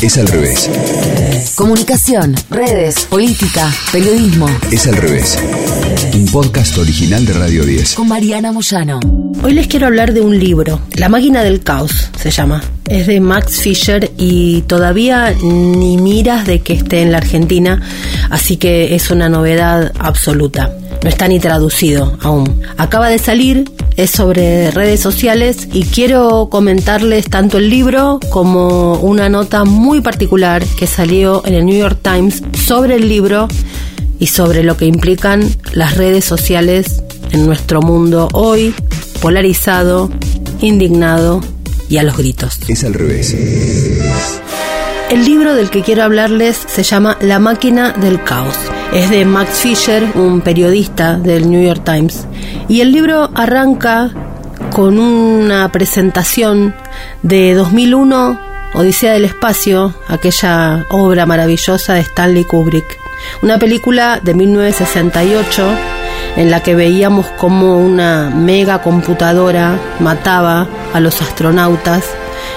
Es al revés. Comunicación, redes, política, periodismo. Es al revés. Un podcast original de Radio 10. Con Mariana Moyano. Hoy les quiero hablar de un libro. La máquina del caos se llama. Es de Max Fisher y todavía ni miras de que esté en la Argentina, así que es una novedad absoluta. No está ni traducido aún. Acaba de salir es sobre redes sociales y quiero comentarles tanto el libro como una nota muy particular que salió en el New York Times sobre el libro y sobre lo que implican las redes sociales en nuestro mundo hoy, polarizado, indignado y a los gritos. Es al revés. El libro del que quiero hablarles se llama La máquina del caos. Es de Max Fisher, un periodista del New York Times. Y el libro arranca con una presentación de 2001, Odisea del Espacio, aquella obra maravillosa de Stanley Kubrick. Una película de 1968 en la que veíamos cómo una mega computadora mataba a los astronautas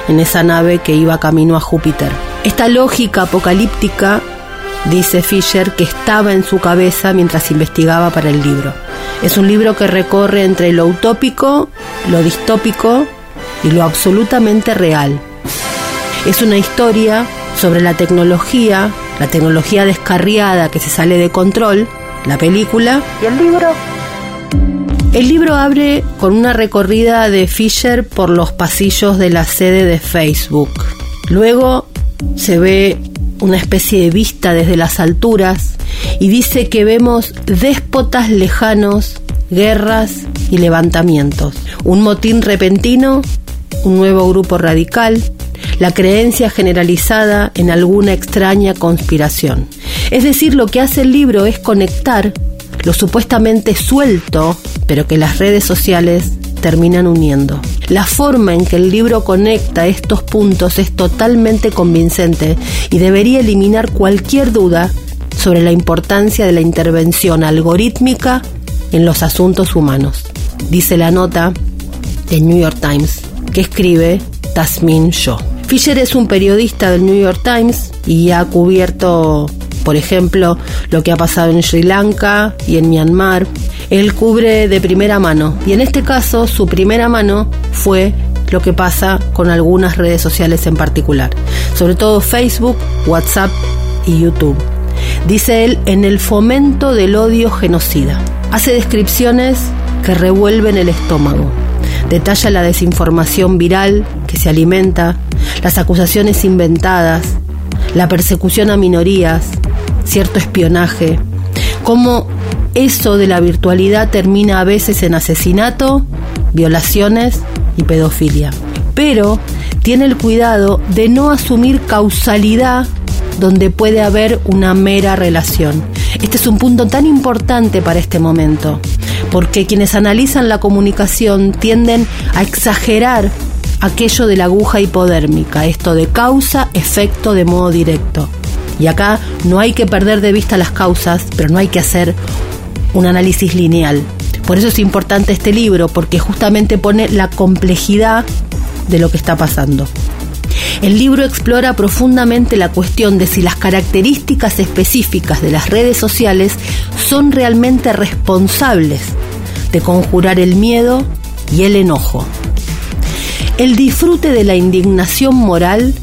en esa nave que iba camino a Júpiter. Esta lógica apocalíptica, dice Fisher, que estaba en su cabeza mientras investigaba para el libro. Es un libro que recorre entre lo utópico, lo distópico y lo absolutamente real. Es una historia sobre la tecnología, la tecnología descarriada que se sale de control, la película y el libro. El libro abre con una recorrida de Fisher por los pasillos de la sede de Facebook. Luego se ve una especie de vista desde las alturas y dice que vemos déspotas lejanos, guerras y levantamientos, un motín repentino, un nuevo grupo radical, la creencia generalizada en alguna extraña conspiración. Es decir, lo que hace el libro es conectar lo supuestamente suelto, pero que las redes sociales terminan uniendo. La forma en que el libro conecta estos puntos es totalmente convincente y debería eliminar cualquier duda sobre la importancia de la intervención algorítmica en los asuntos humanos. Dice la nota del New York Times que escribe Tasmin Shaw. Fisher es un periodista del New York Times y ha cubierto, por ejemplo, lo que ha pasado en Sri Lanka y en Myanmar, él cubre de primera mano. Y en este caso, su primera mano fue lo que pasa con algunas redes sociales en particular, sobre todo Facebook, WhatsApp y YouTube. Dice él, en el fomento del odio genocida. Hace descripciones que revuelven el estómago. Detalla la desinformación viral que se alimenta, las acusaciones inventadas, la persecución a minorías, cierto espionaje, cómo eso de la virtualidad termina a veces en asesinato, violaciones y pedofilia. Pero tiene el cuidado de no asumir causalidad donde puede haber una mera relación. Este es un punto tan importante para este momento, porque quienes analizan la comunicación tienden a exagerar aquello de la aguja hipodérmica, esto de causa, efecto de modo directo. Y acá no hay que perder de vista las causas, pero no hay que hacer un análisis lineal. Por eso es importante este libro, porque justamente pone la complejidad de lo que está pasando. El libro explora profundamente la cuestión de si las características específicas de las redes sociales son realmente responsables de conjurar el miedo y el enojo. El disfrute de la indignación moral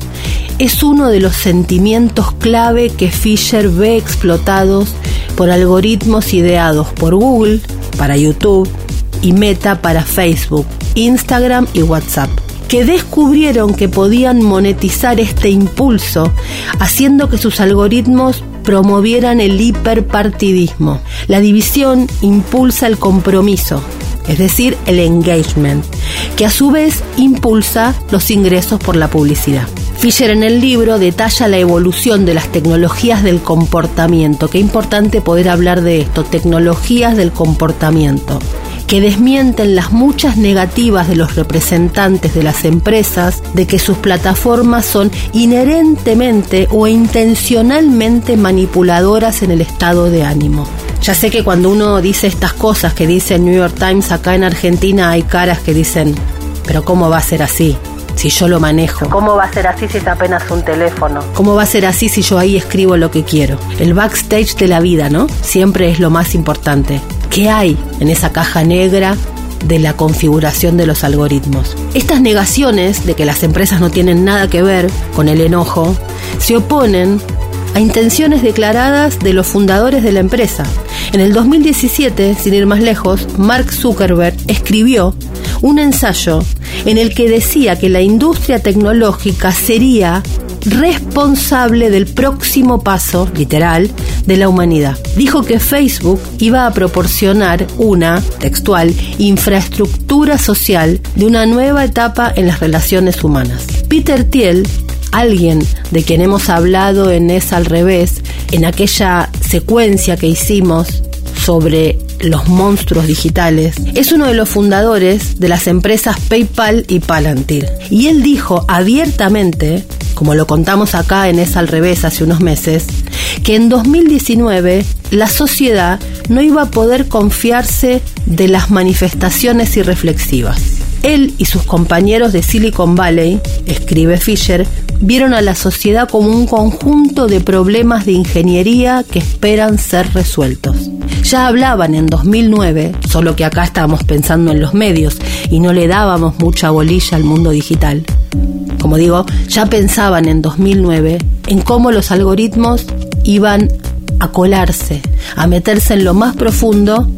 es uno de los sentimientos clave que Fisher ve explotados por algoritmos ideados por Google para YouTube y Meta para Facebook, Instagram y WhatsApp que descubrieron que podían monetizar este impulso haciendo que sus algoritmos promovieran el hiperpartidismo. La división impulsa el compromiso, es decir, el engagement, que a su vez impulsa los ingresos por la publicidad. Fisher en el libro detalla la evolución de las tecnologías del comportamiento. Qué importante poder hablar de esto, tecnologías del comportamiento que desmienten las muchas negativas de los representantes de las empresas de que sus plataformas son inherentemente o intencionalmente manipuladoras en el estado de ánimo. Ya sé que cuando uno dice estas cosas que dice el New York Times acá en Argentina hay caras que dicen, pero ¿cómo va a ser así? Si yo lo manejo? ¿Cómo va a ser así si es apenas un teléfono? ¿Cómo va a ser así si yo ahí escribo lo que quiero? El backstage de la vida, ¿no? Siempre es lo más importante. ¿Qué hay en esa caja negra de la configuración de los algoritmos. Estas negaciones de que las empresas no tienen nada que ver con el enojo se oponen a intenciones declaradas de los fundadores de la empresa. En el 2017, sin ir más lejos, Mark Zuckerberg escribió un ensayo en el que decía que la industria tecnológica sería responsable del próximo paso, literal, de la humanidad. Dijo que Facebook iba a proporcionar una, textual, infraestructura social de una nueva etapa en las relaciones humanas. Peter Thiel, alguien de quien hemos hablado en Es al revés, en aquella secuencia que hicimos sobre los monstruos digitales, es uno de los fundadores de las empresas PayPal y Palantir. Y él dijo abiertamente como lo contamos acá en Es al revés hace unos meses, que en 2019 la sociedad no iba a poder confiarse de las manifestaciones irreflexivas. Él y sus compañeros de Silicon Valley, escribe Fisher, vieron a la sociedad como un conjunto de problemas de ingeniería que esperan ser resueltos. Ya hablaban en 2009, solo que acá estábamos pensando en los medios y no le dábamos mucha bolilla al mundo digital como digo, ya pensaban en 2009 en cómo los algoritmos iban a colarse, a meterse en lo más profundo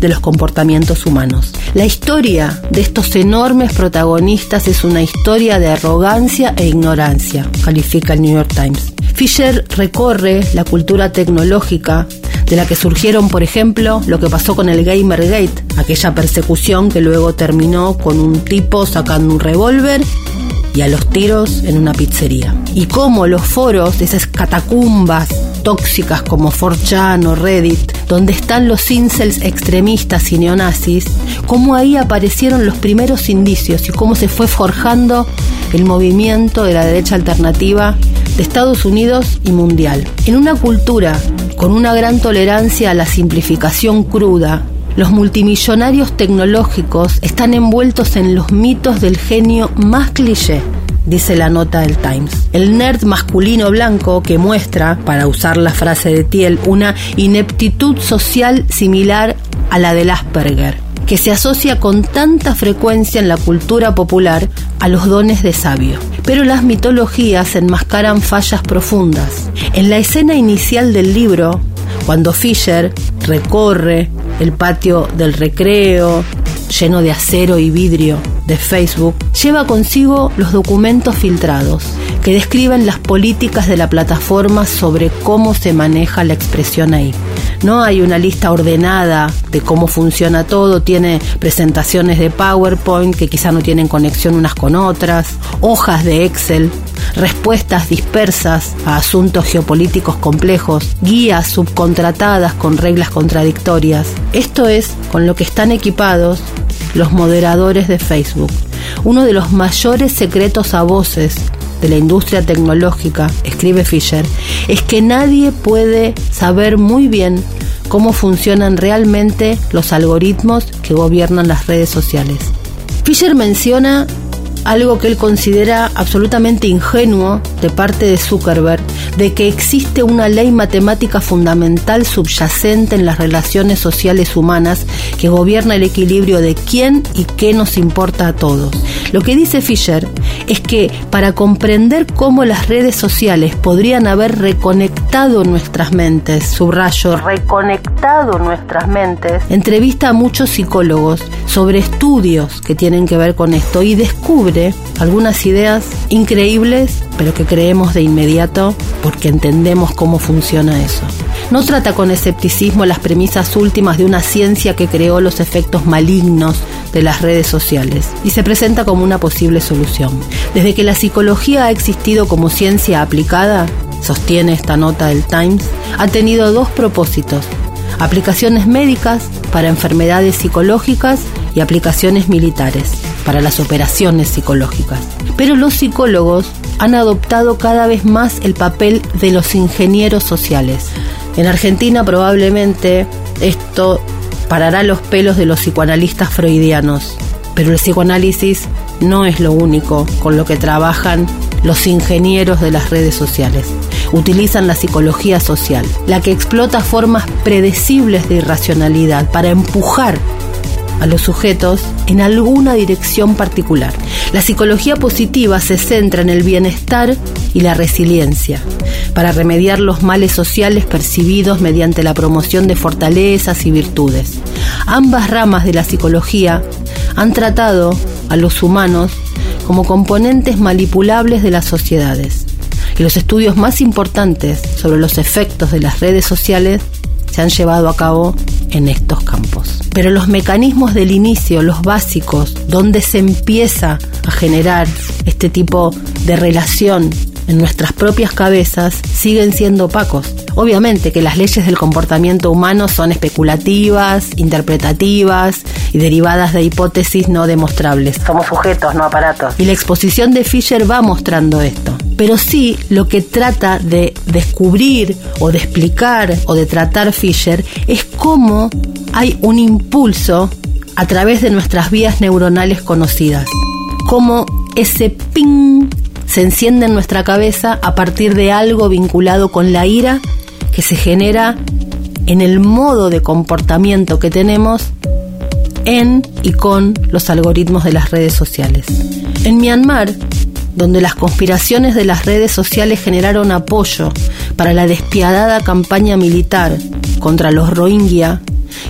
de los comportamientos humanos. La historia de estos enormes protagonistas es una historia de arrogancia e ignorancia, califica el New York Times. Fisher recorre la cultura tecnológica de la que surgieron, por ejemplo, lo que pasó con el Gamergate, aquella persecución que luego terminó con un tipo sacando un revólver y a los tiros en una pizzería. Y cómo los foros esas catacumbas tóxicas como 4chan o Reddit, donde están los incels extremistas y neonazis, cómo ahí aparecieron los primeros indicios y cómo se fue forjando el movimiento de la derecha alternativa de Estados Unidos y mundial. En una cultura con una gran tolerancia a la simplificación cruda los multimillonarios tecnológicos están envueltos en los mitos del genio más cliché, dice la nota del Times. El nerd masculino blanco que muestra, para usar la frase de Thiel, una ineptitud social similar a la del Asperger, que se asocia con tanta frecuencia en la cultura popular a los dones de sabio. Pero las mitologías enmascaran fallas profundas. En la escena inicial del libro, cuando Fisher recorre el patio del recreo, lleno de acero y vidrio de Facebook, lleva consigo los documentos filtrados que describen las políticas de la plataforma sobre cómo se maneja la expresión ahí. No hay una lista ordenada de cómo funciona todo, tiene presentaciones de PowerPoint que quizá no tienen conexión unas con otras, hojas de Excel, respuestas dispersas a asuntos geopolíticos complejos, guías subcontratadas con reglas contradictorias. Esto es con lo que están equipados los moderadores de Facebook. Uno de los mayores secretos a voces de la industria tecnológica, escribe Fisher, es que nadie puede saber muy bien cómo funcionan realmente los algoritmos que gobiernan las redes sociales. Fisher menciona algo que él considera absolutamente ingenuo de parte de Zuckerberg, de que existe una ley matemática fundamental subyacente en las relaciones sociales humanas que gobierna el equilibrio de quién y qué nos importa a todos. Lo que dice Fisher es que para comprender cómo las redes sociales podrían haber reconectado nuestras mentes, subrayo, reconectado nuestras mentes, entrevista a muchos psicólogos sobre estudios que tienen que ver con esto y descubre algunas ideas increíbles, pero que creemos de inmediato porque entendemos cómo funciona eso. No trata con escepticismo las premisas últimas de una ciencia que creó los efectos malignos de las redes sociales y se presenta como una posible solución. Desde que la psicología ha existido como ciencia aplicada, sostiene esta nota del Times, ha tenido dos propósitos. Aplicaciones médicas para enfermedades psicológicas y aplicaciones militares para las operaciones psicológicas. Pero los psicólogos han adoptado cada vez más el papel de los ingenieros sociales. En Argentina probablemente esto parará los pelos de los psicoanalistas freudianos, pero el psicoanálisis no es lo único con lo que trabajan los ingenieros de las redes sociales. Utilizan la psicología social, la que explota formas predecibles de irracionalidad para empujar a los sujetos en alguna dirección particular. La psicología positiva se centra en el bienestar y la resiliencia, para remediar los males sociales percibidos mediante la promoción de fortalezas y virtudes. Ambas ramas de la psicología han tratado a los humanos como componentes manipulables de las sociedades. Y los estudios más importantes sobre los efectos de las redes sociales se han llevado a cabo en estos campos. Pero los mecanismos del inicio, los básicos, donde se empieza a generar este tipo de relación en nuestras propias cabezas siguen siendo opacos. Obviamente que las leyes del comportamiento humano son especulativas, interpretativas y derivadas de hipótesis no demostrables. Somos sujetos, no aparatos. Y la exposición de Fisher va mostrando esto. Pero sí lo que trata de descubrir o de explicar o de tratar Fisher es cómo hay un impulso a través de nuestras vías neuronales conocidas. Cómo ese ping se enciende en nuestra cabeza a partir de algo vinculado con la ira que se genera en el modo de comportamiento que tenemos en y con los algoritmos de las redes sociales. En Myanmar, donde las conspiraciones de las redes sociales generaron apoyo para la despiadada campaña militar contra los Rohingya,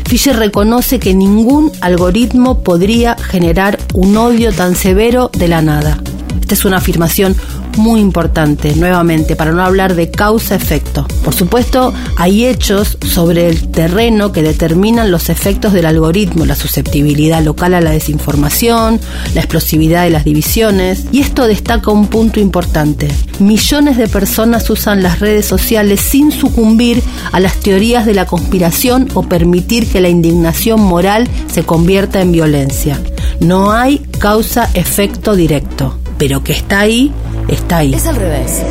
Fisher reconoce que ningún algoritmo podría generar un odio tan severo de la nada. Esta es una afirmación muy importante, nuevamente, para no hablar de causa-efecto. Por supuesto, hay hechos sobre el terreno que determinan los efectos del algoritmo, la susceptibilidad local a la desinformación, la explosividad de las divisiones, y esto destaca un punto importante. Millones de personas usan las redes sociales sin sucumbir a las teorías de la conspiración o permitir que la indignación moral se convierta en violencia. No hay causa-efecto directo, pero que está ahí está ahí. Es al revés.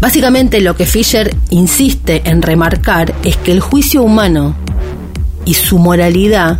Básicamente lo que Fisher insiste en remarcar es que el juicio humano y su moralidad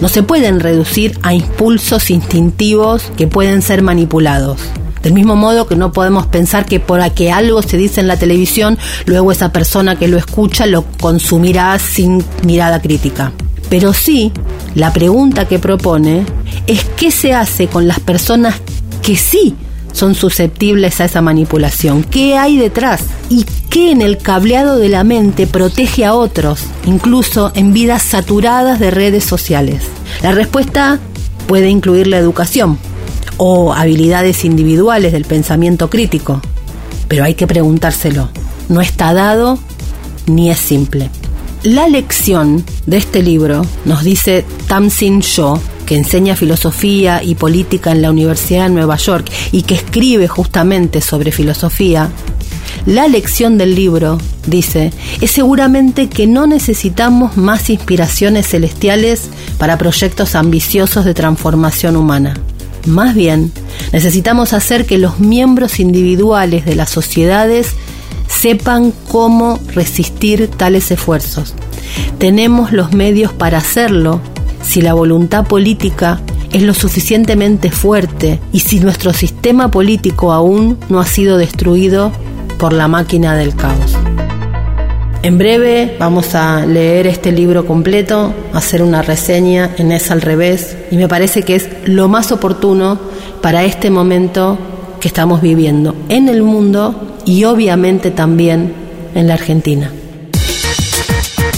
no se pueden reducir a impulsos instintivos que pueden ser manipulados. Del mismo modo que no podemos pensar que por que algo se dice en la televisión, luego esa persona que lo escucha lo consumirá sin mirada crítica. Pero sí, la pregunta que propone es qué se hace con las personas que sí son susceptibles a esa manipulación? ¿Qué hay detrás? ¿Y qué en el cableado de la mente protege a otros, incluso en vidas saturadas de redes sociales? La respuesta puede incluir la educación o habilidades individuales del pensamiento crítico, pero hay que preguntárselo. No está dado ni es simple. La lección de este libro, nos dice Tamsin Shaw, que enseña filosofía y política en la Universidad de Nueva York y que escribe justamente sobre filosofía, la lección del libro, dice, es seguramente que no necesitamos más inspiraciones celestiales para proyectos ambiciosos de transformación humana. Más bien, necesitamos hacer que los miembros individuales de las sociedades sepan cómo resistir tales esfuerzos. Tenemos los medios para hacerlo si la voluntad política es lo suficientemente fuerte y si nuestro sistema político aún no ha sido destruido por la máquina del caos. En breve vamos a leer este libro completo, hacer una reseña en Es al revés y me parece que es lo más oportuno para este momento que estamos viviendo en el mundo y obviamente también en la Argentina.